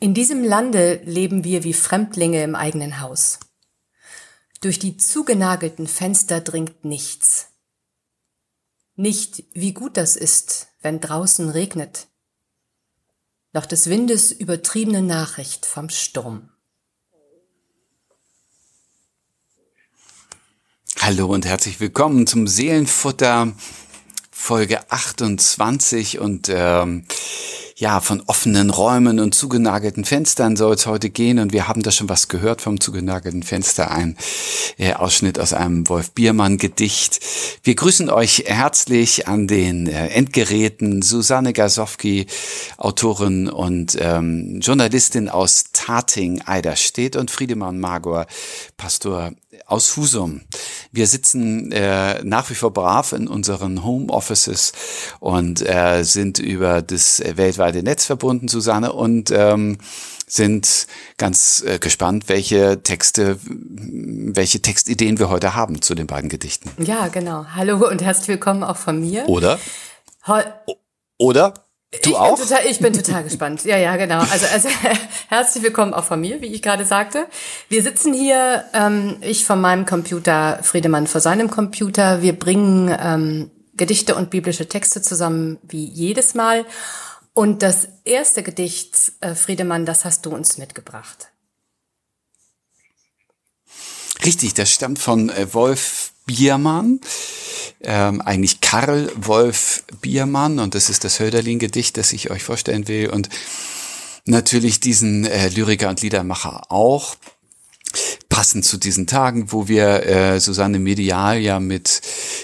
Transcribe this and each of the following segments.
In diesem Lande leben wir wie Fremdlinge im eigenen Haus. Durch die zugenagelten Fenster dringt nichts. Nicht, wie gut das ist, wenn draußen regnet, noch des Windes übertriebene Nachricht vom Sturm. Hallo und herzlich willkommen zum Seelenfutter Folge 28 und ähm, ja, von offenen Räumen und zugenagelten Fenstern soll es heute gehen. Und wir haben da schon was gehört vom zugenagelten Fenster, ein äh, Ausschnitt aus einem Wolf Biermann Gedicht. Wir grüßen euch herzlich an den äh, Endgeräten Susanne Gasowski, Autorin und ähm, Journalistin aus Tating, Eiderstedt und Friedemann Magor, Pastor aus Husum. Wir sitzen äh, nach wie vor brav in unseren Home Offices und äh, sind über das weltweite Netz verbunden, Susanne, und ähm, sind ganz äh, gespannt, welche Texte, welche Textideen wir heute haben zu den beiden Gedichten. Ja, genau. Hallo und herzlich willkommen auch von mir. Oder? Ho Oder? Du ich auch? Bin total, ich bin total gespannt. Ja, ja, genau. Also, also herzlich willkommen auch von mir, wie ich gerade sagte. Wir sitzen hier, ähm, ich von meinem Computer, Friedemann vor seinem Computer. Wir bringen ähm, Gedichte und biblische Texte zusammen wie jedes Mal. Und das erste Gedicht, äh, Friedemann, das hast du uns mitgebracht. Richtig, das stammt von äh, Wolf Biermann, ähm, eigentlich Karl Wolf Biermann und das ist das Hölderlin-Gedicht, das ich euch vorstellen will und natürlich diesen äh, Lyriker und Liedermacher auch passend zu diesen Tagen, wo wir äh, Susanne Medial ja mit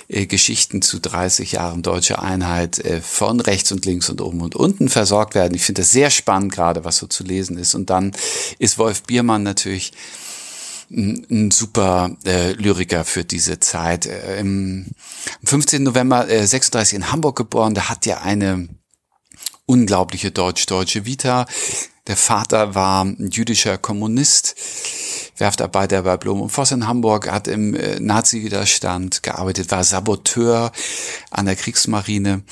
äh, Geschichten zu 30 Jahren deutsche Einheit äh, von rechts und links und oben und unten versorgt werden. Ich finde das sehr spannend gerade, was so zu lesen ist. Und dann ist Wolf Biermann natürlich ein super äh, Lyriker für diese Zeit. Äh, Im 15. November äh, 36 in Hamburg geboren, der hat ja eine unglaubliche deutsch-deutsche Vita. Der Vater war jüdischer Kommunist, Werftarbeiter bei Blom und Voss in Hamburg, hat im äh, Nazi-Widerstand gearbeitet, war Saboteur an der Kriegsmarine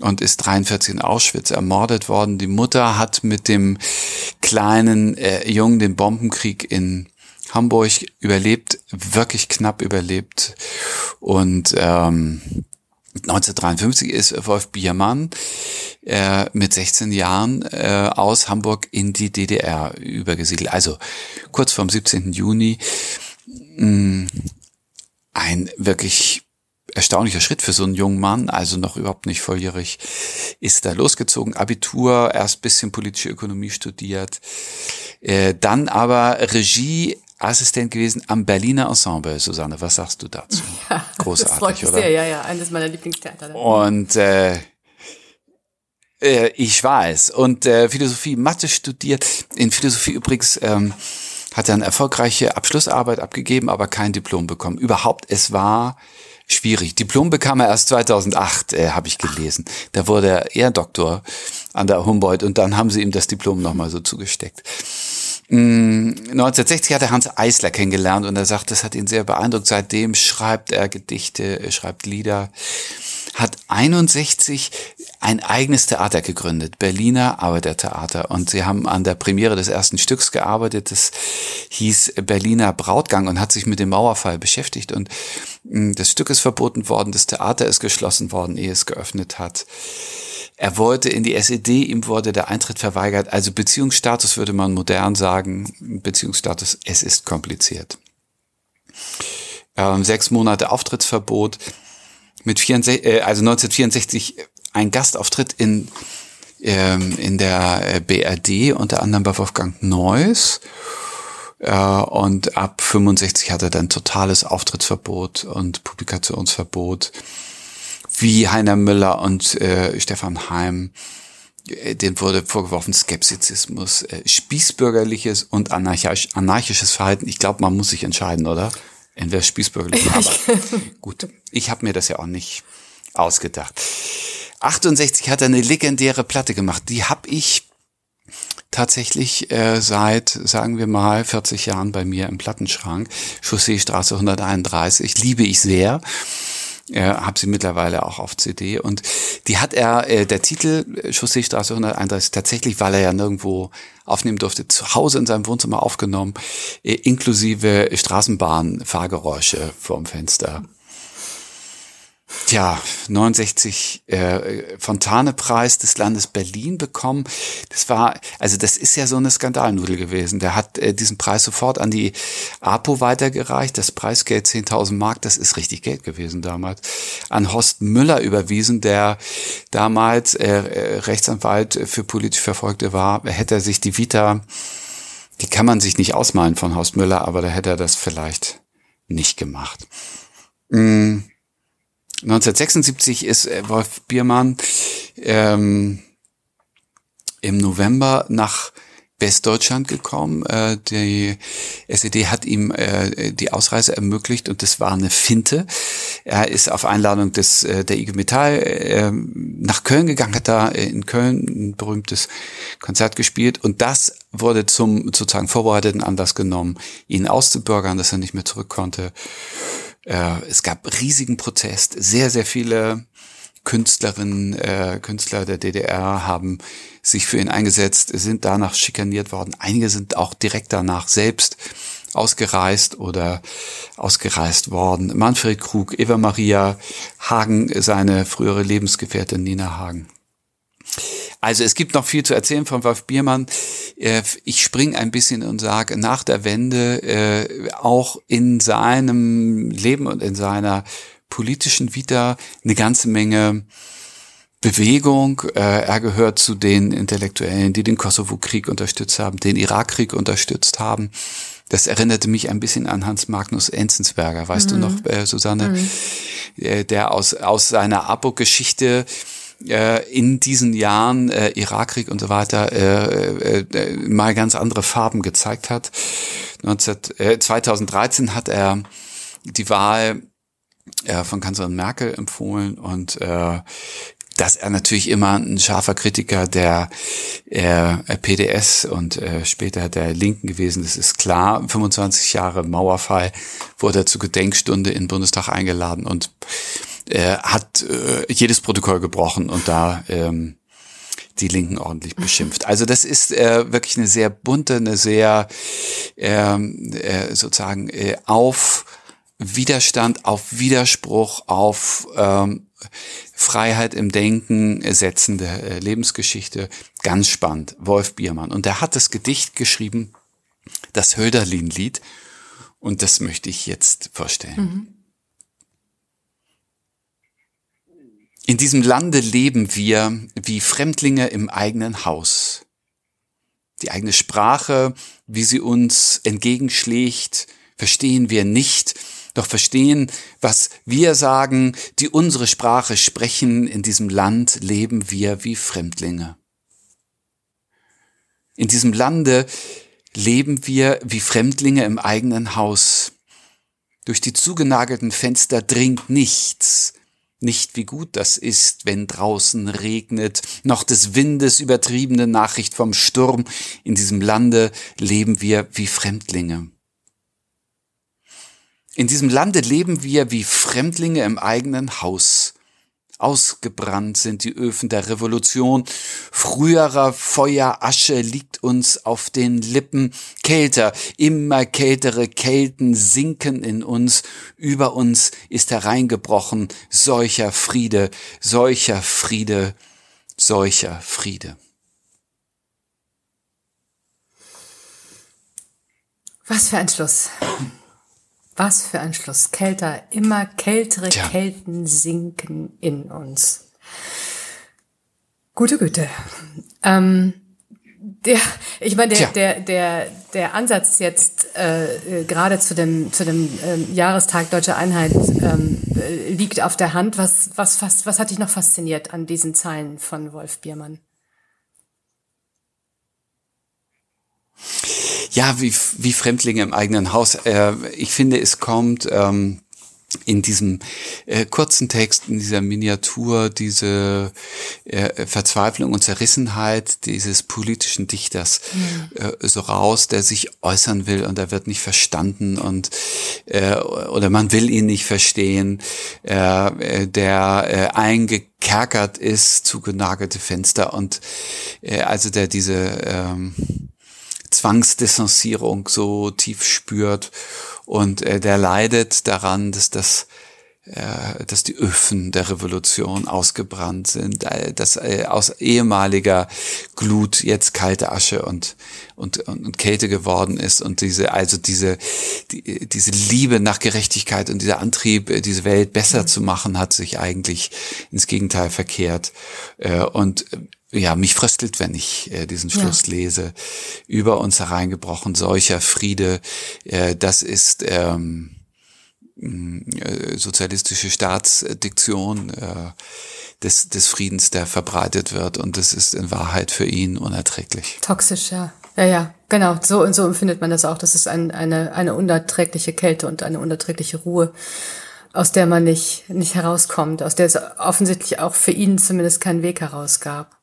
und ist 43 in Auschwitz ermordet worden. Die Mutter hat mit dem kleinen äh, Jungen den Bombenkrieg in Hamburg überlebt, wirklich knapp überlebt. Und ähm, 1953 ist Wolf Biermann äh, mit 16 Jahren äh, aus Hamburg in die DDR übergesiedelt. Also kurz vorm 17. Juni. Mh, mm, ein wirklich erstaunlicher Schritt für so einen jungen Mann, also noch überhaupt nicht volljährig, ist da losgezogen. Abitur, erst bisschen politische Ökonomie studiert, äh, dann aber Regie Assistent gewesen am Berliner Ensemble, Susanne. Was sagst du dazu? Ja, Großartig, das freut mich oder? Sehr, ja, ja, eines meiner Lieblingstheater. Und äh, äh, ich weiß. Und äh, Philosophie, Mathe studiert. In Philosophie übrigens ähm, hat er eine erfolgreiche Abschlussarbeit abgegeben, aber kein Diplom bekommen. Überhaupt, es war schwierig. Diplom bekam er erst 2008, äh, habe ich gelesen. Da wurde er Ehdoktor an der Humboldt und dann haben sie ihm das Diplom nochmal so zugesteckt. 1960 mm, hat er Hans Eisler kennengelernt und er sagt, das hat ihn sehr beeindruckt. Seitdem schreibt er Gedichte, schreibt Lieder, hat 61 ein eigenes Theater gegründet, Berliner Arbeitertheater. Und sie haben an der Premiere des ersten Stücks gearbeitet. Das hieß Berliner Brautgang und hat sich mit dem Mauerfall beschäftigt. Und mm, das Stück ist verboten worden, das Theater ist geschlossen worden, ehe es geöffnet hat. Er wollte in die SED, ihm wurde der Eintritt verweigert. Also Beziehungsstatus würde man modern sagen. Beziehungsstatus, es ist kompliziert. Ähm, sechs Monate Auftrittsverbot. Mit 64, äh, also 1964 ein Gastauftritt in, ähm, in der äh, BRD, unter anderem bei Wolfgang Neuss. Äh, und ab 65 hat er dann totales Auftrittsverbot und Publikationsverbot wie Heiner Müller und äh, Stefan Heim. Äh, den wurde vorgeworfen Skepsizismus, äh, spießbürgerliches und anarchisch, anarchisches Verhalten. Ich glaube, man muss sich entscheiden, oder? Entweder spießbürgerlich, aber gut. Ich habe mir das ja auch nicht ausgedacht. 68 hat er eine legendäre Platte gemacht. Die habe ich tatsächlich äh, seit, sagen wir mal, 40 Jahren bei mir im Plattenschrank. Chausseestraße 131. Liebe ich sehr. Äh, habe sie mittlerweile auch auf CD und die hat er, äh, der Titel äh, Chausseestraße 131, tatsächlich, weil er ja nirgendwo aufnehmen durfte, zu Hause in seinem Wohnzimmer aufgenommen, äh, inklusive Straßenbahnfahrgeräusche vorm Fenster. Tja, 69 äh, Fontane-Preis des Landes Berlin bekommen. Das war, also das ist ja so eine Skandalnudel gewesen. Der hat äh, diesen Preis sofort an die APO weitergereicht. Das Preisgeld 10.000 Mark, das ist richtig Geld gewesen damals. An Horst Müller überwiesen, der damals äh, äh Rechtsanwalt für politisch Verfolgte war. Hätte er sich die Vita, die kann man sich nicht ausmalen von Horst Müller, aber da hätte er das vielleicht nicht gemacht. Mm 1976 ist äh, Wolf Biermann ähm, im November nach Westdeutschland gekommen. Äh, die SED hat ihm äh, die Ausreise ermöglicht und das war eine Finte. Er ist auf Einladung des äh, der IG Metall äh, nach Köln gegangen, hat da in Köln ein berühmtes Konzert gespielt und das wurde zum sozusagen vorbereiteten Anlass genommen, ihn auszubürgern, dass er nicht mehr zurück konnte. Äh, es gab riesigen Protest. Sehr, sehr viele Künstlerinnen, äh, Künstler der DDR haben sich für ihn eingesetzt, sind danach schikaniert worden. Einige sind auch direkt danach selbst ausgereist oder ausgereist worden. Manfred Krug, Eva Maria Hagen, seine frühere Lebensgefährtin Nina Hagen. Also es gibt noch viel zu erzählen von Wolf Biermann. Äh, ich springe ein bisschen und sage, nach der Wende äh, auch in seinem Leben und in seiner politischen Vita eine ganze Menge Bewegung. Äh, er gehört zu den Intellektuellen, die den Kosovo-Krieg unterstützt haben, den Irakkrieg unterstützt haben. Das erinnerte mich ein bisschen an Hans Magnus Enzensberger, weißt mhm. du noch, äh, Susanne, mhm. der aus, aus seiner Abo-Geschichte in diesen Jahren äh, Irakkrieg und so weiter äh, äh, äh mal ganz andere Farben gezeigt hat. 19, äh, 2013 hat er die Wahl äh, von Kanzlerin Merkel empfohlen und äh, dass er natürlich immer ein scharfer Kritiker der äh, PDS und äh, später der Linken gewesen das ist klar. 25 Jahre Mauerfall wurde er zur Gedenkstunde in den Bundestag eingeladen und äh, hat äh, jedes Protokoll gebrochen und da ähm, die Linken ordentlich beschimpft. Also das ist äh, wirklich eine sehr bunte, eine sehr ähm, äh, sozusagen äh, auf Widerstand, auf Widerspruch, auf ähm, Freiheit im Denken setzende äh, Lebensgeschichte. Ganz spannend. Wolf Biermann. Und der hat das Gedicht geschrieben, das Hölderlin-Lied. Und das möchte ich jetzt vorstellen. Mhm. In diesem Lande leben wir wie Fremdlinge im eigenen Haus. Die eigene Sprache, wie sie uns entgegenschlägt, verstehen wir nicht, doch verstehen, was wir sagen, die unsere Sprache sprechen, in diesem Land leben wir wie Fremdlinge. In diesem Lande leben wir wie Fremdlinge im eigenen Haus. Durch die zugenagelten Fenster dringt nichts, nicht wie gut das ist, wenn draußen regnet, noch des Windes übertriebene Nachricht vom Sturm, in diesem Lande leben wir wie Fremdlinge. In diesem Lande leben wir wie Fremdlinge im eigenen Haus. Ausgebrannt sind die Öfen der Revolution. Früherer Feuerasche liegt uns auf den Lippen. Kälter, immer kältere Kälten sinken in uns. Über uns ist hereingebrochen solcher Friede, solcher Friede, solcher Friede. Was für ein Schluss. Was für ein Schluss. Kälter, immer kältere Tja. Kälten sinken in uns. Gute Güte. Ähm, der, ich meine, der, der, der, der Ansatz jetzt äh, gerade zu dem, zu dem ähm, Jahrestag Deutscher Einheit ähm, liegt auf der Hand. Was, was, was, was hat dich noch fasziniert an diesen Zeilen von Wolf Biermann? Ja, wie, wie Fremdlinge im eigenen Haus. Äh, ich finde, es kommt ähm, in diesem äh, kurzen Text, in dieser Miniatur, diese äh, Verzweiflung und Zerrissenheit dieses politischen Dichters mhm. äh, so raus, der sich äußern will und er wird nicht verstanden und äh, oder man will ihn nicht verstehen, äh, der äh, eingekerkert ist, zugenagelte Fenster und äh, also der diese ähm, Zwangsdistanzierung so tief spürt und äh, der leidet daran, dass das äh, dass die Öfen der Revolution ausgebrannt sind, äh, dass äh, aus ehemaliger Glut jetzt kalte Asche und, und, und, und Kälte geworden ist und diese, also diese, die, diese Liebe nach Gerechtigkeit und dieser Antrieb, äh, diese Welt besser mhm. zu machen, hat sich eigentlich ins Gegenteil verkehrt. Äh, und ja, mich fröstelt, wenn ich äh, diesen Schluss ja. lese. Über uns hereingebrochen, solcher Friede, äh, das ist ähm, äh, sozialistische Staatsdiktion äh, des, des Friedens, der verbreitet wird. Und das ist in Wahrheit für ihn unerträglich. Toxisch, ja. Ja, ja, genau. So und so empfindet man das auch. Das ist ein, eine, eine unerträgliche Kälte und eine unerträgliche Ruhe, aus der man nicht, nicht herauskommt, aus der es offensichtlich auch für ihn zumindest keinen Weg herausgab.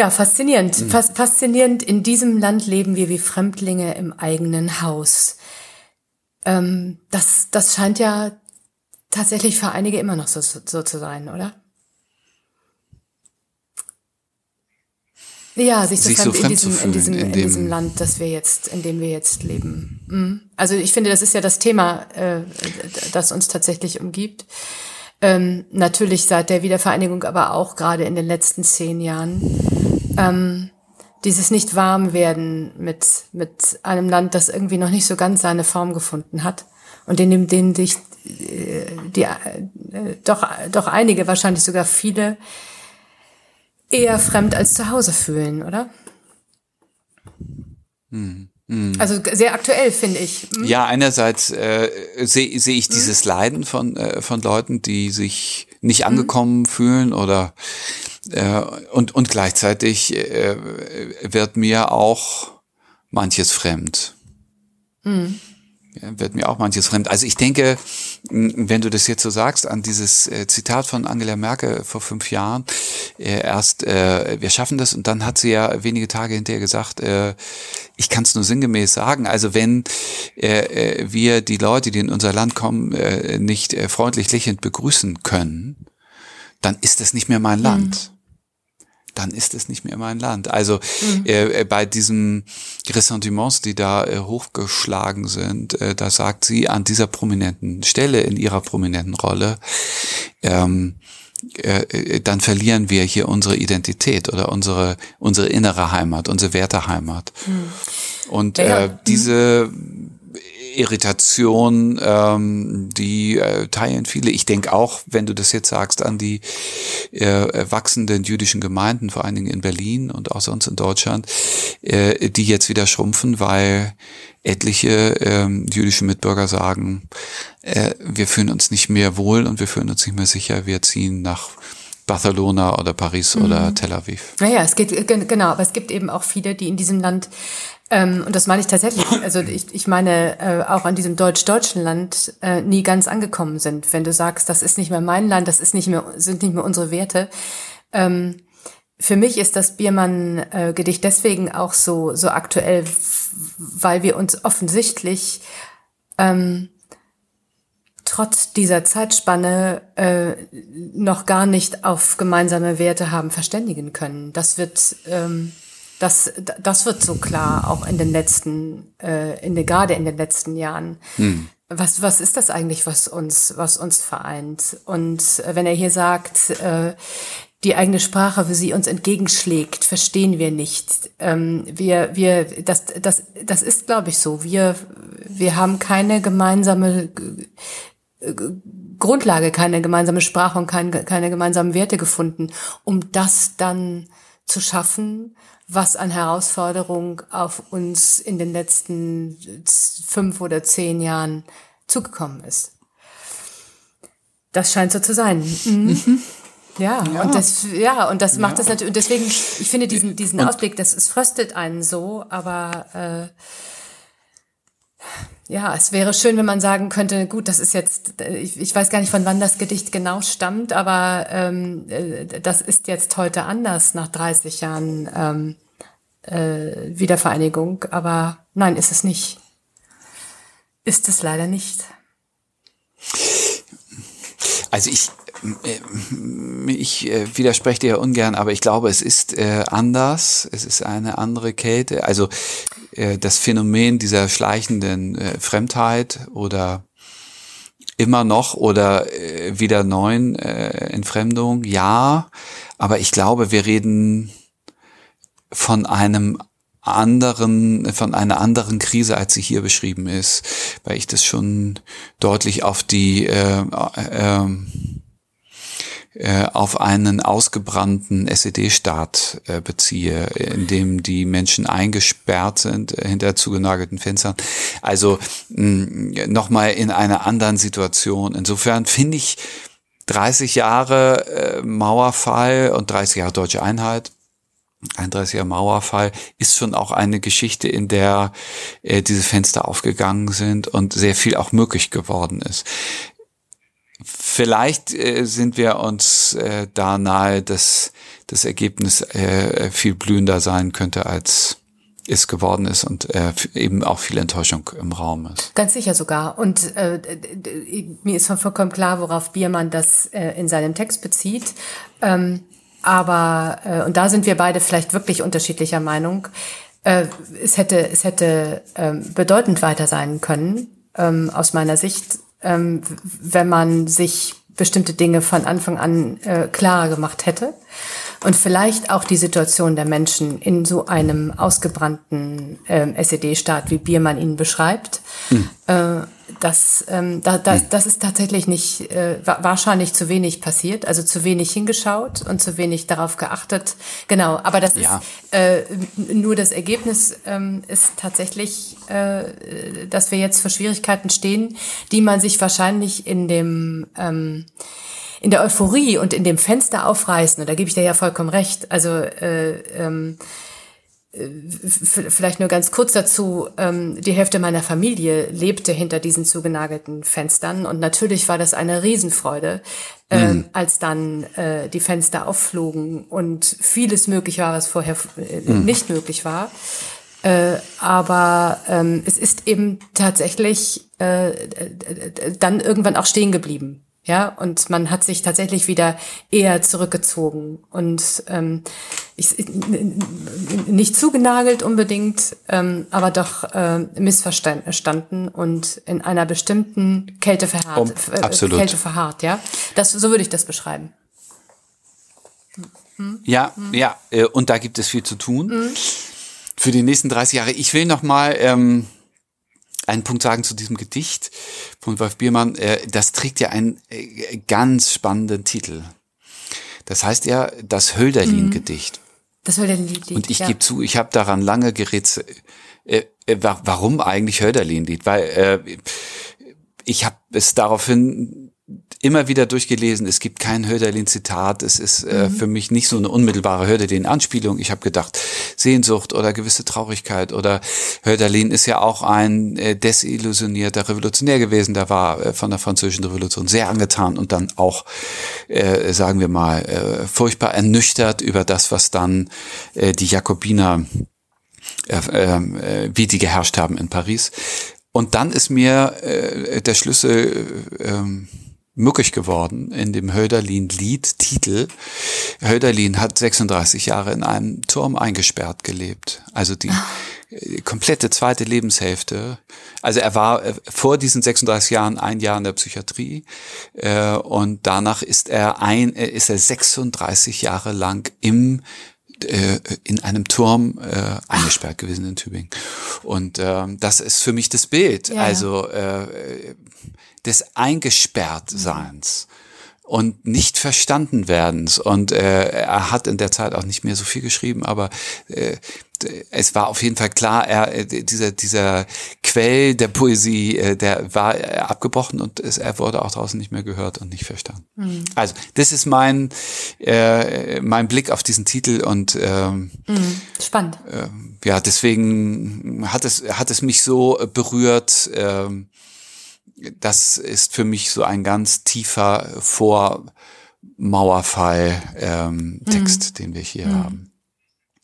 Ja, faszinierend. Mhm. faszinierend. In diesem Land leben wir wie Fremdlinge im eigenen Haus. Ähm, das, das scheint ja tatsächlich für einige immer noch so, so zu sein, oder? Ja, sich so sich fremd, so fremd in, diesem, in, diesem, in, in diesem Land, das wir jetzt, in dem wir jetzt leben. Mhm. Also ich finde, das ist ja das Thema, äh, das uns tatsächlich umgibt. Ähm, natürlich seit der Wiedervereinigung, aber auch gerade in den letzten zehn Jahren. Ähm, dieses nicht warm werden mit, mit einem Land, das irgendwie noch nicht so ganz seine Form gefunden hat und in dem, denen sich äh, die, äh, doch, doch einige, wahrscheinlich sogar viele, eher fremd als zu Hause fühlen, oder? Hm. Hm. Also sehr aktuell, finde ich. Hm? Ja, einerseits äh, sehe seh ich dieses Leiden von, äh, von Leuten, die sich nicht angekommen fühlen oder und, und gleichzeitig äh, wird mir auch manches fremd. Mhm. Ja, wird mir auch manches fremd. Also ich denke, wenn du das jetzt so sagst, an dieses äh, Zitat von Angela Merkel vor fünf Jahren, äh, erst äh, wir schaffen das und dann hat sie ja wenige Tage hinterher gesagt, äh, ich kann es nur sinngemäß sagen, also wenn äh, äh, wir die Leute, die in unser Land kommen, äh, nicht äh, freundlich lächelnd begrüßen können, dann ist das nicht mehr mein Land. Mhm dann ist es nicht mehr mein Land. Also mhm. äh, bei diesen Ressentiments, die da äh, hochgeschlagen sind, äh, da sagt sie an dieser prominenten Stelle, in ihrer prominenten Rolle, ähm, äh, äh dann verlieren wir hier unsere Identität oder unsere unsere innere Heimat, unsere Werteheimat. Mhm. Und ja, äh, diese Irritation, ähm, die äh, teilen viele. Ich denke auch, wenn du das jetzt sagst, an die äh, wachsenden jüdischen Gemeinden, vor allen Dingen in Berlin und auch sonst in Deutschland, äh, die jetzt wieder schrumpfen, weil etliche ähm, jüdische Mitbürger sagen, äh, wir fühlen uns nicht mehr wohl und wir fühlen uns nicht mehr sicher, wir ziehen nach Barcelona oder Paris mhm. oder Tel Aviv. Naja, es geht genau, aber es gibt eben auch viele, die in diesem Land ähm, und das meine ich tatsächlich. Also ich, ich meine äh, auch an diesem deutsch-deutschen Land äh, nie ganz angekommen sind. Wenn du sagst, das ist nicht mehr mein Land, das ist nicht mehr, sind nicht mehr unsere Werte. Ähm, für mich ist das Biermann-Gedicht deswegen auch so, so aktuell, weil wir uns offensichtlich ähm, trotz dieser Zeitspanne äh, noch gar nicht auf gemeinsame Werte haben verständigen können. Das wird ähm, das, das wird so klar, auch in den letzten, äh, in den, gerade in den letzten Jahren. Hm. Was, was ist das eigentlich, was uns, was uns vereint? Und äh, wenn er hier sagt, äh, die eigene Sprache für sie uns entgegenschlägt, verstehen wir nicht. Ähm, wir, wir, das, das, das ist, glaube ich, so. Wir, wir haben keine gemeinsame Grundlage, keine gemeinsame Sprache und keine, keine gemeinsamen Werte gefunden, um das dann zu schaffen, was an Herausforderung auf uns in den letzten fünf oder zehn Jahren zugekommen ist. Das scheint so zu sein. Mhm. Ja, ja, und das, ja, und das macht ja. das natürlich, und deswegen, ich finde diesen, diesen Ausblick, das, es fröstet einen so, aber, äh, ja, es wäre schön, wenn man sagen könnte, gut, das ist jetzt, ich, ich weiß gar nicht, von wann das Gedicht genau stammt, aber ähm, äh, das ist jetzt heute anders nach 30 Jahren ähm, äh, Wiedervereinigung. Aber nein, ist es nicht. Ist es leider nicht. Also ich, äh, ich äh, widerspreche dir ungern, aber ich glaube, es ist anders. Es ist eine andere Kälte. Also äh, das Phänomen dieser schleichenden äh, Fremdheit oder immer noch oder äh, wieder neuen äh, Entfremdung, ja. Aber ich glaube, wir reden von einem anderen, von einer anderen Krise, als sie hier beschrieben ist, weil ich das schon deutlich auf die äh, äh, äh, auf einen ausgebrannten SED-Staat äh, beziehe, in dem die Menschen eingesperrt sind äh, hinter zugenagelten Fenstern. Also nochmal in einer anderen Situation. Insofern finde ich 30 Jahre Mauerfall und 30 Jahre deutsche Einheit 31er Mauerfall ist schon auch eine Geschichte, in der äh, diese Fenster aufgegangen sind und sehr viel auch möglich geworden ist. Vielleicht äh, sind wir uns äh, da nahe, dass das Ergebnis äh, viel blühender sein könnte, als es geworden ist und äh, eben auch viel Enttäuschung im Raum ist. Ganz sicher sogar. Und äh, mir ist vollkommen klar, worauf Biermann das äh, in seinem Text bezieht. Ähm, aber, äh, und da sind wir beide vielleicht wirklich unterschiedlicher Meinung, äh, es hätte, es hätte ähm, bedeutend weiter sein können, ähm, aus meiner Sicht, ähm, wenn man sich bestimmte Dinge von Anfang an äh, klarer gemacht hätte und vielleicht auch die Situation der Menschen in so einem ausgebrannten ähm, SED-Staat, wie Biermann ihn beschreibt, hm. äh, das, ähm, da, da, hm. das ist tatsächlich nicht, äh, wahrscheinlich zu wenig passiert, also zu wenig hingeschaut und zu wenig darauf geachtet. Genau, aber das ja. ist äh, nur das Ergebnis ähm, ist tatsächlich, äh, dass wir jetzt vor Schwierigkeiten stehen, die man sich wahrscheinlich in dem ähm, in der Euphorie und in dem Fenster aufreißen, und da gebe ich dir ja vollkommen recht, also äh, ähm, äh, vielleicht nur ganz kurz dazu, ähm, die Hälfte meiner Familie lebte hinter diesen zugenagelten Fenstern und natürlich war das eine Riesenfreude, ähm, mhm. als dann äh, die Fenster aufflogen und vieles möglich war, was vorher äh, mhm. nicht möglich war. Äh, aber ähm, es ist eben tatsächlich äh, dann irgendwann auch stehen geblieben. Ja, und man hat sich tatsächlich wieder eher zurückgezogen und ähm, ich, nicht zugenagelt unbedingt, ähm, aber doch äh, missverstanden und in einer bestimmten Kälte verharrt. Oh, absolut. Kälte verharrt, ja. Das, so würde ich das beschreiben. Hm? Ja, hm? ja, äh, und da gibt es viel zu tun. Hm? Für die nächsten 30 Jahre. Ich will noch mal ähm, einen Punkt sagen zu diesem Gedicht von Wolf Biermann. Äh, das trägt ja einen äh, ganz spannenden Titel. Das heißt ja das Hölderlin-Gedicht. Mhm. Das Hölderlin-Lied. Und ich ja. gebe zu, ich habe daran lange gerätselt. Äh, äh, warum eigentlich Hölderlin-Lied? Weil äh, ich habe es daraufhin immer wieder durchgelesen, es gibt kein Hölderlin-Zitat, es ist äh, mhm. für mich nicht so eine unmittelbare Hölderlin-Anspielung. Ich habe gedacht, Sehnsucht oder gewisse Traurigkeit oder Hölderlin ist ja auch ein äh, desillusionierter Revolutionär gewesen, der war äh, von der französischen Revolution sehr angetan und dann auch, äh, sagen wir mal, äh, furchtbar ernüchtert über das, was dann äh, die Jakobiner äh, äh, wie die geherrscht haben in Paris. Und dann ist mir äh, der Schlüssel äh, möglich geworden in dem Hölderlin-Lied Titel. Hölderlin hat 36 Jahre in einem Turm eingesperrt gelebt. Also die äh, komplette zweite Lebenshälfte. Also er war äh, vor diesen 36 Jahren ein Jahr in der Psychiatrie äh, und danach ist er ein, ist er 36 Jahre lang im in einem Turm äh, eingesperrt gewesen in Tübingen. Und ähm, das ist für mich das Bild. Ja, also äh, des Eingesperrtseins. und nicht verstanden werdens. Und äh, er hat in der Zeit auch nicht mehr so viel geschrieben, aber äh, es war auf jeden Fall klar, er, äh, dieser, dieser Quell der Poesie, äh, der war äh, abgebrochen und es, er wurde auch draußen nicht mehr gehört und nicht verstanden. Mhm. Also, das ist mein, äh, mein Blick auf diesen Titel und ähm, mhm. spannend. Äh, ja, deswegen hat es, hat es mich so berührt. Äh, das ist für mich so ein ganz tiefer Vormauerfall ähm, mhm. den wir hier mhm. haben.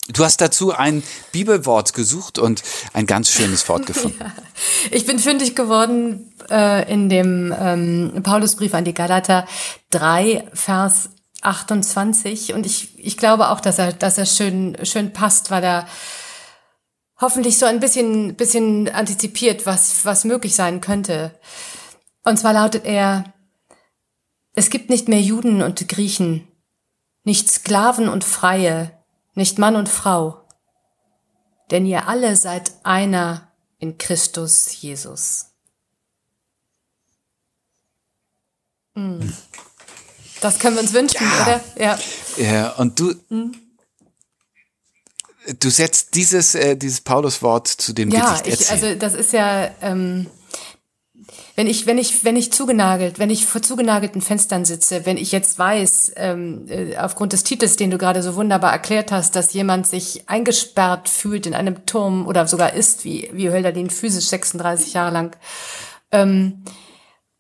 Du hast dazu ein Bibelwort gesucht und ein ganz schönes Wort gefunden. Ja. Ich bin fündig geworden äh, in dem ähm, Paulusbrief an die Galater 3, Vers 28. Und ich, ich glaube auch, dass er, dass er schön, schön passt, weil er hoffentlich so ein bisschen, bisschen antizipiert, was, was möglich sein könnte. Und zwar lautet er, es gibt nicht mehr Juden und Griechen, nicht Sklaven und Freie, nicht Mann und Frau, denn ihr alle seid einer in Christus Jesus. Hm. Das können wir uns wünschen, ja. oder? Ja. ja und du, hm? du setzt dieses, äh, dieses Pauluswort zu dem ja, Gedicht. Ja, also das ist ja, ähm, wenn ich, wenn ich, wenn ich zugenagelt, wenn ich vor zugenagelten Fenstern sitze, wenn ich jetzt weiß, ähm, äh, aufgrund des Titels, den du gerade so wunderbar erklärt hast, dass jemand sich eingesperrt fühlt in einem Turm oder sogar ist, wie, wie Hölderlin physisch 36 Jahre lang, ähm,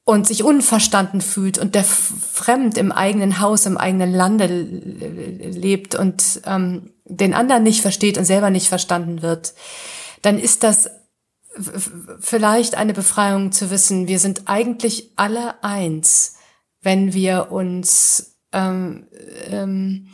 und sich unverstanden fühlt und der fremd im eigenen Haus, im eigenen Lande lebt und ähm, den anderen nicht versteht und selber nicht verstanden wird, dann ist das vielleicht eine Befreiung zu wissen, wir sind eigentlich alle eins, wenn wir uns ähm, ähm,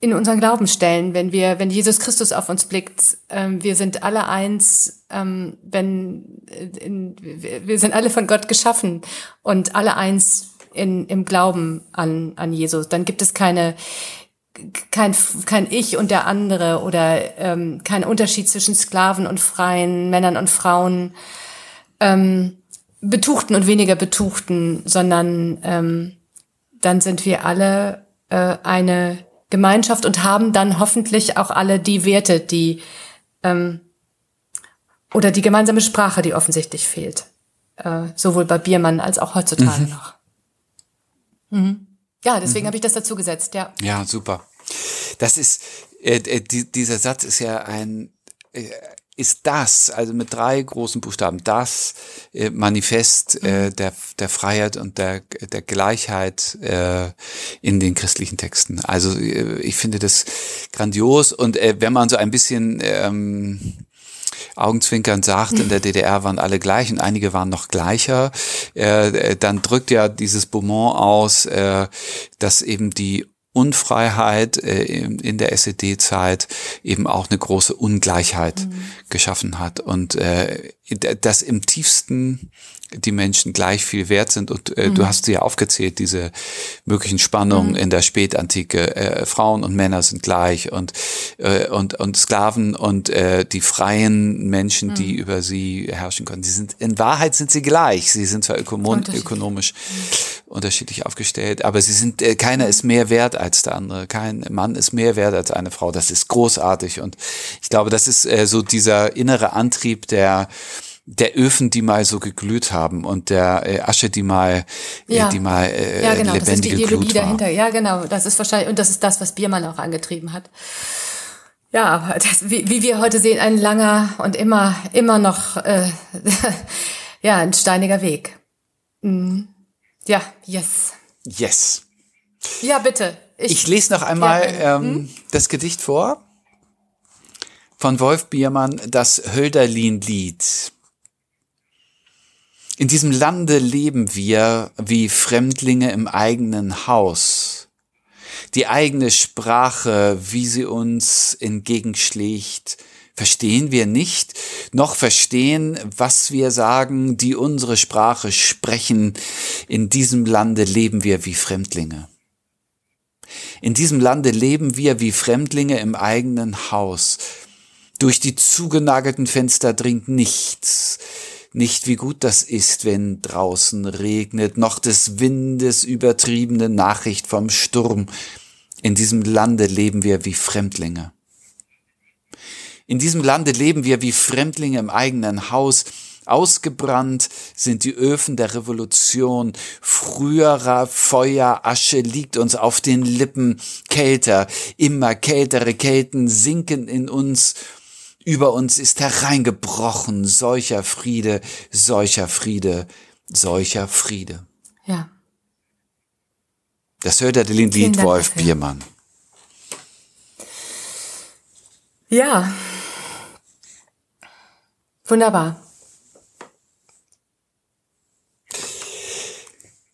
in unseren Glauben stellen, wenn wir, wenn Jesus Christus auf uns blickt, ähm, wir sind alle eins, ähm, wenn äh, in, wir sind alle von Gott geschaffen und alle eins in, im Glauben an, an Jesus. Dann gibt es keine kein, kein Ich und der andere oder ähm, kein Unterschied zwischen Sklaven und Freien, Männern und Frauen, ähm, Betuchten und weniger Betuchten, sondern ähm, dann sind wir alle äh, eine Gemeinschaft und haben dann hoffentlich auch alle die Werte, die ähm, oder die gemeinsame Sprache, die offensichtlich fehlt. Äh, sowohl bei Biermann als auch heutzutage mhm. noch. Mhm. Ja, deswegen mhm. habe ich das dazu gesetzt, ja. Ja, super. Das ist, äh, äh, die, dieser Satz ist ja ein, äh, ist das, also mit drei großen Buchstaben, das äh, Manifest äh, mhm. der, der Freiheit und der, der Gleichheit äh, in den christlichen Texten. Also äh, ich finde das grandios und äh, wenn man so ein bisschen ähm, augenzwinkernd sagt, in der DDR waren alle gleich und einige waren noch gleicher, äh, dann drückt ja dieses Beaumont aus, äh, dass eben die Unfreiheit äh, in der SED-Zeit eben auch eine große Ungleichheit mhm. geschaffen hat und äh, das im tiefsten die Menschen gleich viel wert sind. Und äh, mhm. du hast sie ja aufgezählt, diese möglichen Spannungen mhm. in der Spätantike. Äh, Frauen und Männer sind gleich und, äh, und, und Sklaven und äh, die freien Menschen, mhm. die über sie herrschen können. Sie sind, in Wahrheit sind sie gleich. Sie sind zwar ökonomisch, ökonomisch mhm. unterschiedlich aufgestellt, aber sie sind, äh, keiner ist mehr wert als der andere. Kein Mann ist mehr wert als eine Frau. Das ist großartig. Und ich glaube, das ist äh, so dieser innere Antrieb, der der Öfen, die mal so geglüht haben und der äh, Asche, die mal, äh, ja. die mal äh, ja, genau, lebendige das ist die Ideologie Glut dahinter. War. Ja, genau. Das ist wahrscheinlich und das ist das, was Biermann auch angetrieben hat. Ja, aber das, wie, wie wir heute sehen, ein langer und immer immer noch äh, ja ein steiniger Weg. Mhm. Ja, yes. Yes. Ja, bitte. Ich, ich lese noch einmal ja, ähm, hm? das Gedicht vor von Wolf Biermann, das Hölderlin-Lied. In diesem Lande leben wir wie Fremdlinge im eigenen Haus. Die eigene Sprache, wie sie uns entgegenschlägt, verstehen wir nicht, noch verstehen, was wir sagen, die unsere Sprache sprechen. In diesem Lande leben wir wie Fremdlinge. In diesem Lande leben wir wie Fremdlinge im eigenen Haus. Durch die zugenagelten Fenster dringt nichts nicht, wie gut das ist, wenn draußen regnet, noch des Windes übertriebene Nachricht vom Sturm. In diesem Lande leben wir wie Fremdlinge. In diesem Lande leben wir wie Fremdlinge im eigenen Haus, Ausgebrannt sind die Öfen der Revolution. Früherer Feuerasche liegt uns auf den Lippen. Kälter, immer kältere Kälten sinken in uns. Über uns ist hereingebrochen solcher Friede, solcher Friede, solcher Friede. Ja. Das hört er den Lied Wolf Biermann. Ja. Wunderbar.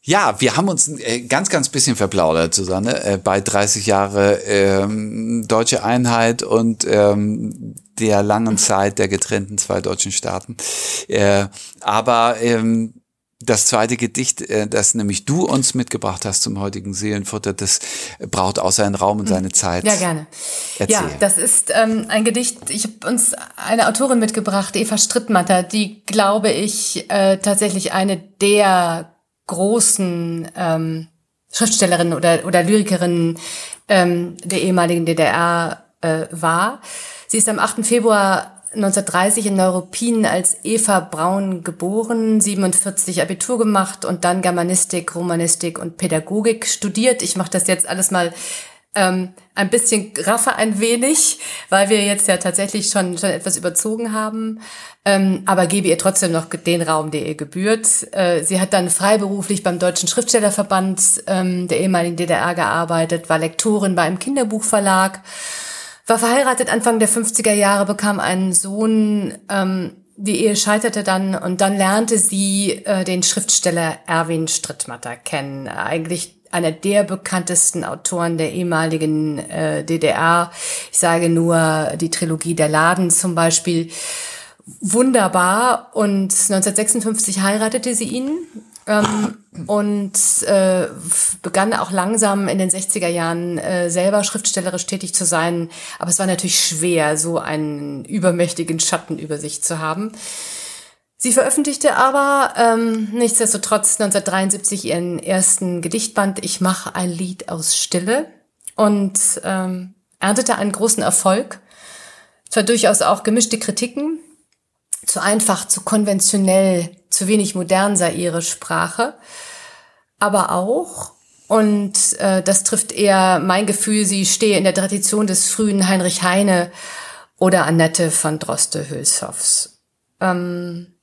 Ja, wir haben uns äh, ganz, ganz bisschen verplaudert, Susanne, äh, bei 30 Jahre ähm, deutsche Einheit und ähm, der langen Zeit der getrennten zwei deutschen Staaten. Äh, aber ähm, das zweite Gedicht, äh, das nämlich du uns mitgebracht hast zum heutigen Seelenfutter, das braucht auch seinen Raum und seine Zeit. Ja, gerne. Erzähl. Ja, das ist ähm, ein Gedicht, ich habe uns eine Autorin mitgebracht, Eva Strittmatter, die, glaube ich, äh, tatsächlich eine der großen ähm, Schriftstellerinnen oder, oder Lyrikerinnen ähm, der ehemaligen DDR äh, war. Sie ist am 8. Februar 1930 in Neuruppin als Eva Braun geboren, 47 Abitur gemacht und dann Germanistik, Romanistik und Pädagogik studiert. Ich mache das jetzt alles mal ähm, ein bisschen raffer ein wenig, weil wir jetzt ja tatsächlich schon, schon etwas überzogen haben. Ähm, aber gebe ihr trotzdem noch den Raum, der ihr gebührt. Äh, sie hat dann freiberuflich beim Deutschen Schriftstellerverband ähm, der ehemaligen DDR gearbeitet, war Lektorin bei einem Kinderbuchverlag, war verheiratet Anfang der 50er Jahre, bekam einen Sohn, ähm, die Ehe scheiterte dann und dann lernte sie äh, den Schriftsteller Erwin Strittmatter kennen. Eigentlich einer der bekanntesten Autoren der ehemaligen äh, DDR. Ich sage nur die Trilogie Der Laden zum Beispiel. Wunderbar. Und 1956 heiratete sie ihn ähm, und äh, begann auch langsam in den 60er Jahren äh, selber schriftstellerisch tätig zu sein. Aber es war natürlich schwer, so einen übermächtigen Schatten über sich zu haben. Sie veröffentlichte aber ähm, nichtsdestotrotz 1973 ihren ersten Gedichtband Ich mache ein Lied aus Stille und ähm, erntete einen großen Erfolg. Zwar durchaus auch gemischte Kritiken, zu einfach, zu konventionell, zu wenig modern sei ihre Sprache, aber auch, und äh, das trifft eher mein Gefühl, sie stehe in der Tradition des frühen Heinrich Heine oder Annette von Droste-Hülshoffs. Ähm,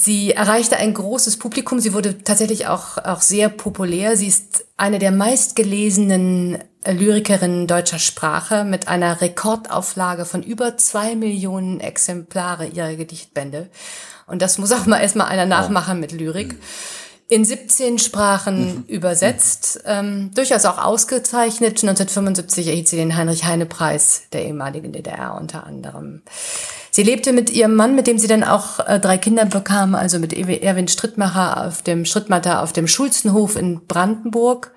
Sie erreichte ein großes Publikum. Sie wurde tatsächlich auch, auch sehr populär. Sie ist eine der meistgelesenen Lyrikerinnen deutscher Sprache mit einer Rekordauflage von über zwei Millionen Exemplare ihrer Gedichtbände. Und das muss auch mal erstmal einer nachmachen mit Lyrik. In 17 Sprachen mhm. übersetzt, ähm, durchaus auch ausgezeichnet. 1975 erhielt sie den Heinrich-Heine-Preis der ehemaligen DDR unter anderem. Sie lebte mit ihrem Mann, mit dem sie dann auch äh, drei Kinder bekam, also mit Erwin Strittmacher auf dem Strittmatter auf dem Schulzenhof in Brandenburg.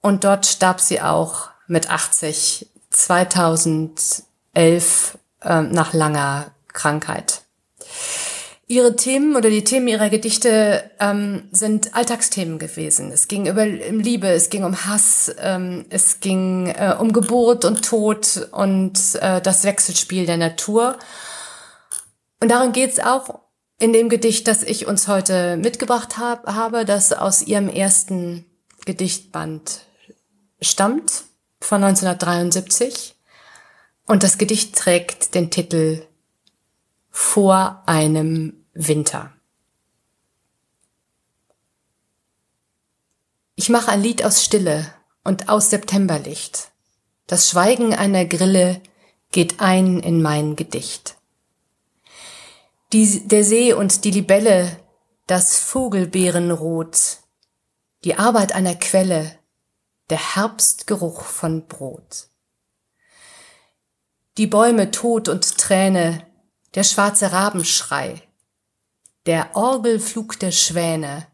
Und dort starb sie auch mit 80 2011 äh, nach langer Krankheit. Ihre Themen oder die Themen ihrer Gedichte ähm, sind Alltagsthemen gewesen. Es ging über Liebe, es ging um Hass, ähm, es ging äh, um Geburt und Tod und äh, das Wechselspiel der Natur. Und darum geht's auch in dem Gedicht, das ich uns heute mitgebracht hab, habe, das aus ihrem ersten Gedichtband stammt, von 1973. Und das Gedicht trägt den Titel Vor einem Winter. Ich mache ein Lied aus Stille und aus Septemberlicht. Das Schweigen einer Grille geht ein in mein Gedicht. Die, der See und die Libelle, das Vogelbeerenrot, die Arbeit einer Quelle, der Herbstgeruch von Brot. Die Bäume Tod und Träne, der schwarze Rabenschrei, der Orgelflug der Schwäne,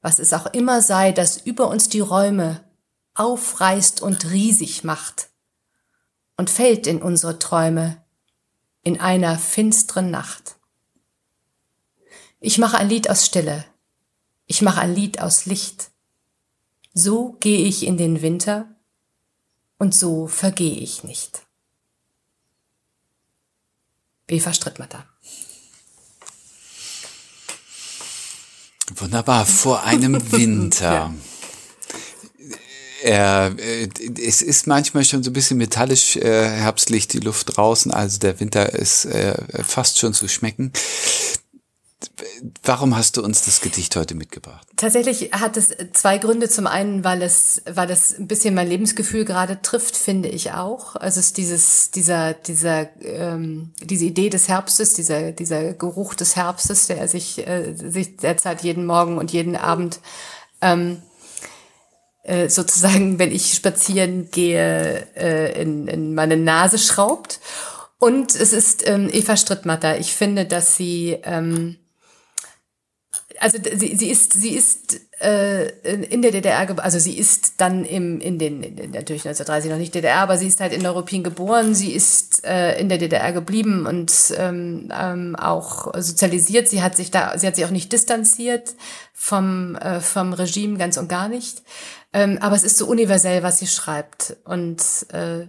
was es auch immer sei, das über uns die Räume aufreißt und riesig macht und fällt in unsere Träume in einer finsteren Nacht. Ich mache ein Lied aus Stille. Ich mache ein Lied aus Licht. So gehe ich in den Winter und so vergehe ich nicht. Eva Strittmatter. Wunderbar, vor einem Winter. ja. Äh, es ist manchmal schon so ein bisschen metallisch äh, herbstlich die Luft draußen, also der Winter ist äh, fast schon zu schmecken. Warum hast du uns das Gedicht heute mitgebracht? Tatsächlich hat es zwei Gründe. Zum einen, weil es, weil es ein bisschen mein Lebensgefühl gerade trifft, finde ich auch. Also es ist dieses, dieser, dieser, ähm, diese Idee des Herbstes, dieser, dieser Geruch des Herbstes, der sich, äh, sich derzeit jeden Morgen und jeden Abend ähm, äh, sozusagen, wenn ich spazieren gehe, äh, in, in meine Nase schraubt. Und es ist ähm, Eva Strittmatter. Ich finde, dass sie ähm, also sie, sie ist, sie ist äh, in der DDR, also sie ist dann im, in den, natürlich 1930 noch nicht DDR, aber sie ist halt in Neuruppin geboren, sie ist äh, in der DDR geblieben und ähm, ähm, auch sozialisiert. Sie hat sich da, sie hat sich auch nicht distanziert vom, äh, vom Regime ganz und gar nicht. Ähm, aber es ist so universell, was sie schreibt. Und äh,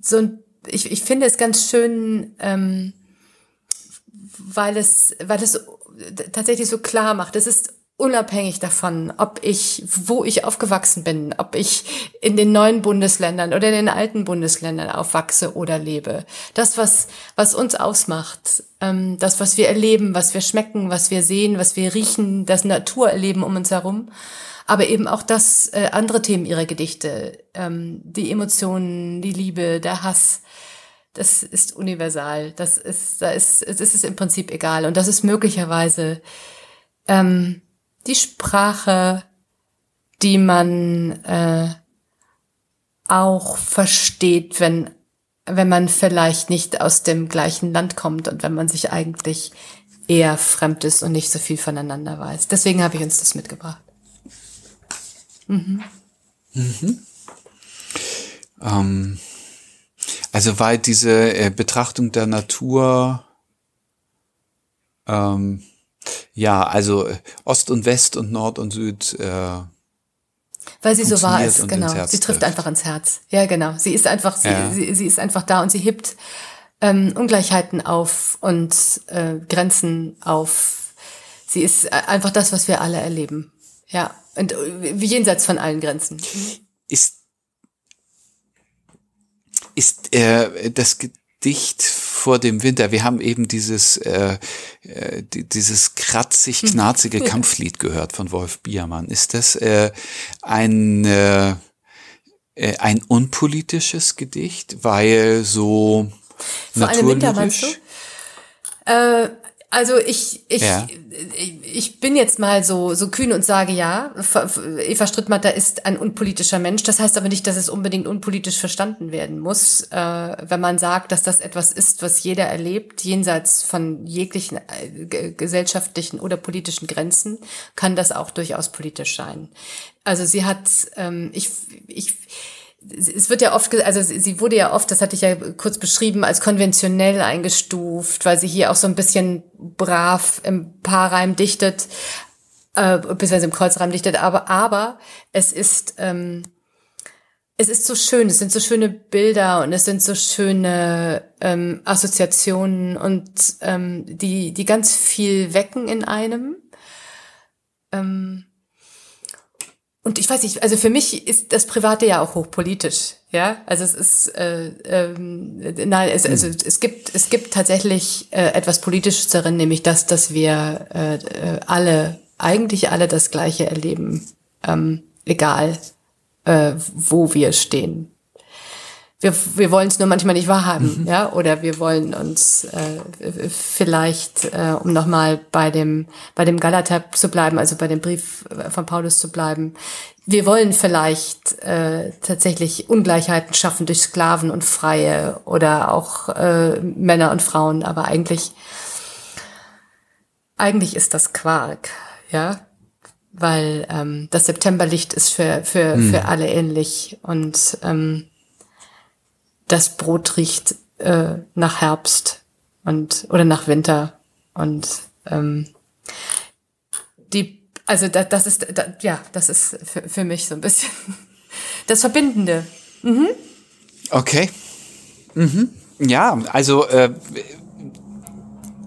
so ich, ich finde es ganz schön, ähm, weil es, weil es tatsächlich so klar macht. Es ist unabhängig davon, ob ich, wo ich aufgewachsen bin, ob ich in den neuen Bundesländern oder in den alten Bundesländern aufwachse oder lebe. Das, was, was uns ausmacht, ähm, das, was wir erleben, was wir schmecken, was wir sehen, was wir riechen, das Natur erleben um uns herum, aber eben auch das äh, andere Themen ihrer Gedichte, ähm, die Emotionen, die Liebe, der Hass, das ist universal. Das ist, da ist, es ist im Prinzip egal. Und das ist möglicherweise ähm, die Sprache, die man äh, auch versteht, wenn wenn man vielleicht nicht aus dem gleichen Land kommt und wenn man sich eigentlich eher fremd ist und nicht so viel voneinander weiß. Deswegen habe ich uns das mitgebracht. Mhm. Mhm. Ähm, also weil diese äh, Betrachtung der Natur, ähm, ja, also äh, Ost und West und Nord und Süd. Äh, weil sie so wahr ist, genau. Sie trifft einfach ins Herz. Ja, genau. Sie ist einfach, sie, ja. sie, sie ist einfach da und sie hebt ähm, Ungleichheiten auf und äh, Grenzen auf. Sie ist äh, einfach das, was wir alle erleben. Ja, und äh, jenseits von allen Grenzen. Ist ist äh, das Gedicht vor dem Winter. Wir haben eben dieses äh, äh, dieses kratzig knarzige Kampflied gehört von Wolf Biermann. Ist das äh, ein äh, äh, ein unpolitisches Gedicht, weil so vor allem Winter meinst du? Äh, also ich, ich, ja. ich bin jetzt mal so, so kühn und sage ja, Eva Strittmatter ist ein unpolitischer Mensch. Das heißt aber nicht, dass es unbedingt unpolitisch verstanden werden muss. Äh, wenn man sagt, dass das etwas ist, was jeder erlebt, jenseits von jeglichen äh, gesellschaftlichen oder politischen Grenzen, kann das auch durchaus politisch sein. Also sie hat, ähm, ich, ich, es wird ja oft, also sie wurde ja oft, das hatte ich ja kurz beschrieben, als konventionell eingestuft, weil sie hier auch so ein bisschen brav im Paarreim dichtet, äh, beziehungsweise im Kreuzreim dichtet, aber, aber es ist, ähm, es ist so schön, es sind so schöne Bilder und es sind so schöne ähm, Assoziationen und ähm, die, die ganz viel wecken in einem. Ähm, und ich weiß nicht, also für mich ist das Private ja auch hochpolitisch, ja. Also es ist, äh, ähm, nein, es, also es gibt, es gibt tatsächlich äh, etwas Politisches darin, nämlich das, dass wir äh, äh, alle, eigentlich alle das Gleiche erleben, ähm, egal äh, wo wir stehen wir, wir wollen es nur manchmal nicht wahrhaben, mhm. ja, oder wir wollen uns äh, vielleicht, äh, um nochmal bei dem bei dem Galater zu bleiben, also bei dem Brief von Paulus zu bleiben, wir wollen vielleicht äh, tatsächlich Ungleichheiten schaffen durch Sklaven und Freie oder auch äh, Männer und Frauen, aber eigentlich eigentlich ist das Quark, ja, weil ähm, das Septemberlicht ist für für mhm. für alle ähnlich und ähm, das Brot riecht äh, nach Herbst und oder nach Winter und ähm, Die, also das, das ist, das, ja, das ist für, für mich so ein bisschen das Verbindende. Mhm. Okay. Mhm. Ja, also äh,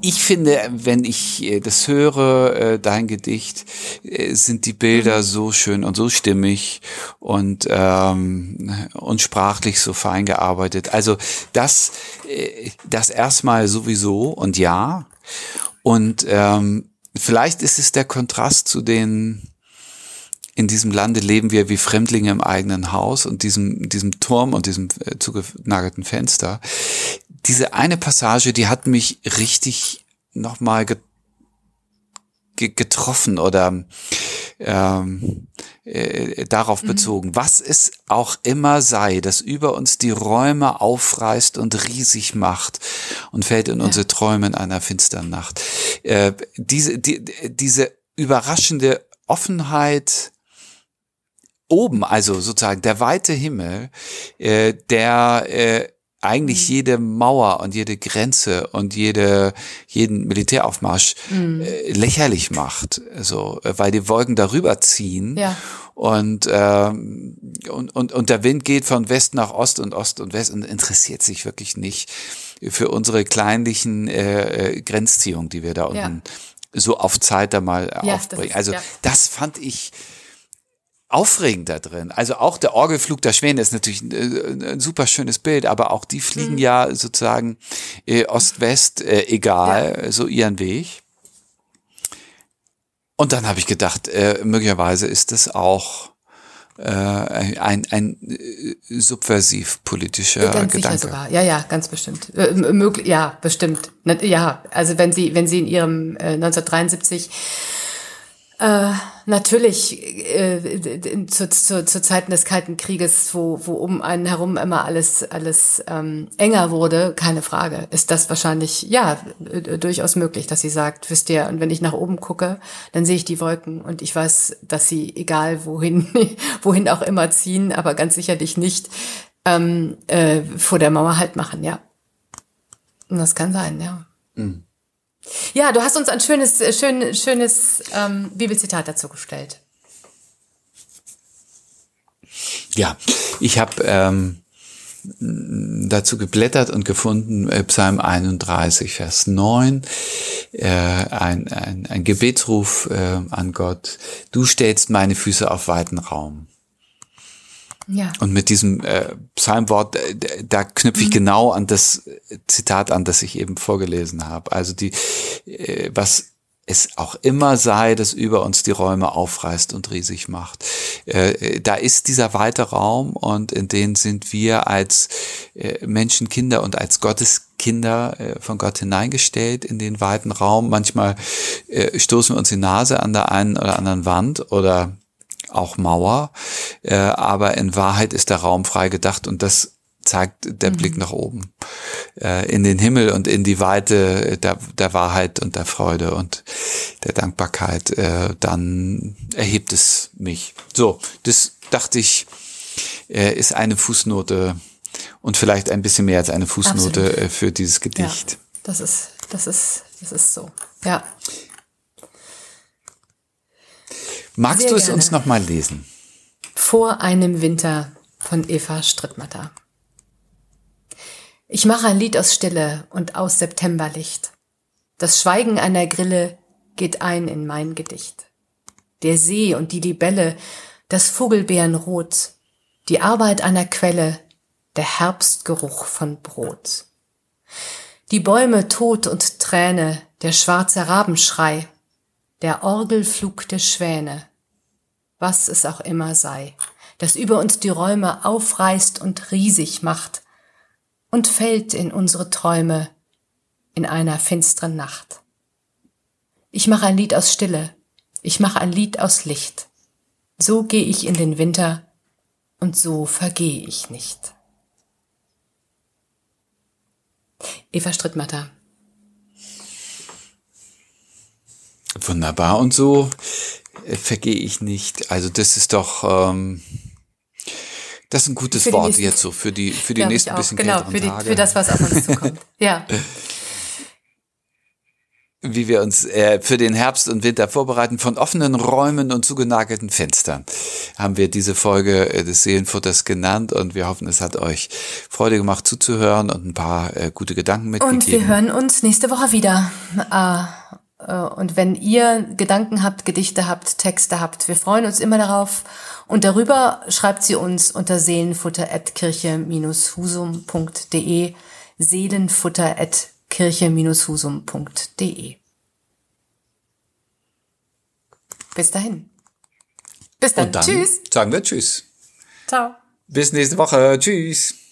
ich finde, wenn ich äh, das höre, äh, dein Gedicht, äh, sind die Bilder mhm. so schön und so stimmig und ähm, und sprachlich so fein gearbeitet. Also das, das erstmal sowieso und ja. Und ähm, vielleicht ist es der Kontrast zu den in diesem Lande leben wir wie Fremdlinge im eigenen Haus und diesem, diesem Turm und diesem äh, zugenagelten Fenster. Diese eine Passage, die hat mich richtig nochmal get getroffen oder ähm, äh, darauf mhm. bezogen. Was es auch immer sei, das über uns die Räume aufreißt und riesig macht und fällt in ja. unsere Träume in einer finsteren Nacht. Äh, diese, die, diese überraschende Offenheit oben, also sozusagen der weite Himmel, äh, der äh, eigentlich mhm. jede Mauer und jede Grenze und jede, jeden Militäraufmarsch mhm. äh, lächerlich macht. So, äh, weil die Wolken darüber ziehen. Ja. Und, ähm, und, und, und der Wind geht von West nach Ost und Ost und West und interessiert sich wirklich nicht für unsere kleinlichen äh, äh Grenzziehungen, die wir da unten ja. so auf Zeit da mal ja, aufbringen. Ist, also das fand ich aufregend da drin. Also auch der Orgelflug der Schwäne ist natürlich ein, äh, ein super schönes Bild, aber auch die fliegen mhm. ja sozusagen äh, Ost-West äh, egal, ja. so ihren Weg. Und dann habe ich gedacht, äh, möglicherweise ist das auch äh, ein, ein äh, subversiv politischer ganz Gedanke. Sicher sogar. Ja, ja, ganz bestimmt. Äh, möglich, ja, bestimmt. Ja, also wenn Sie, wenn Sie in Ihrem äh, 1973 äh, natürlich äh, zu, zu, zu Zeiten des Kalten Krieges, wo, wo um einen herum immer alles, alles ähm, enger wurde, keine Frage, ist das wahrscheinlich, ja, durchaus möglich, dass sie sagt, wisst ihr, und wenn ich nach oben gucke, dann sehe ich die Wolken und ich weiß, dass sie, egal wohin, wohin auch immer ziehen, aber ganz sicherlich nicht ähm, äh, vor der Mauer halt machen, ja. Und das kann sein, ja. Mhm. Ja, du hast uns ein schönes, äh, schön, schönes ähm, Bibelzitat dazu gestellt. Ja, ich habe ähm, dazu geblättert und gefunden, äh, Psalm 31, Vers 9, äh, ein, ein, ein Gebetsruf äh, an Gott. Du stellst meine Füße auf weiten Raum. Ja. Und mit diesem äh, Psalmwort, äh, da knüpfe ich mhm. genau an das Zitat an, das ich eben vorgelesen habe. Also die, äh, was es auch immer sei, das über uns die Räume aufreißt und riesig macht. Äh, da ist dieser weite Raum und in den sind wir als äh, Menschenkinder und als Gotteskinder äh, von Gott hineingestellt in den weiten Raum. Manchmal äh, stoßen wir uns die Nase an der einen oder anderen Wand oder auch Mauer, äh, aber in Wahrheit ist der Raum frei gedacht und das zeigt der mhm. Blick nach oben äh, in den Himmel und in die Weite der, der Wahrheit und der Freude und der Dankbarkeit, äh, dann erhebt es mich. So, das dachte ich, äh, ist eine Fußnote und vielleicht ein bisschen mehr als eine Fußnote äh, für dieses Gedicht. Ja, das ist, das ist, das ist so. Ja. Magst Sehr du es gerne. uns nochmal lesen? Vor einem Winter von Eva Strittmatter. Ich mache ein Lied aus Stille und aus Septemberlicht. Das Schweigen einer Grille geht ein in mein Gedicht. Der See und die Libelle, das Vogelbeerenrot, die Arbeit einer Quelle, der Herbstgeruch von Brot. Die Bäume Tod und Träne, der schwarze Rabenschrei, der Orgelflug der Schwäne, was es auch immer sei, das über uns die Räume aufreißt und riesig macht und fällt in unsere Träume in einer finsteren Nacht. Ich mache ein Lied aus Stille, ich mache ein Lied aus Licht. So gehe ich in den Winter und so vergehe ich nicht. Eva Strittmatter Wunderbar. Und so äh, vergehe ich nicht. Also das ist doch, ähm, das ist ein gutes Wort nächsten, jetzt so für die, für die nächsten bisschen genau, für, die, Tage. für das, was auf uns zukommt. Ja. wie wir uns äh, für den Herbst und Winter vorbereiten. Von offenen Räumen und zugenagelten Fenstern haben wir diese Folge äh, des Seelenfutters genannt und wir hoffen, es hat euch Freude gemacht zuzuhören und ein paar äh, gute Gedanken mitgegeben. Und wir hören uns nächste Woche wieder. Äh, äh, und wenn ihr Gedanken habt, Gedichte habt, Texte habt, wir freuen uns immer darauf. Und darüber schreibt sie uns unter seelenfutter.kirche-husum.de seelenfutter@ kirche-husum.de. Bis dahin. Bis dann. Und dann Tschüss. Sagen wir Tschüss. Ciao. Bis nächste Woche. Tschüss.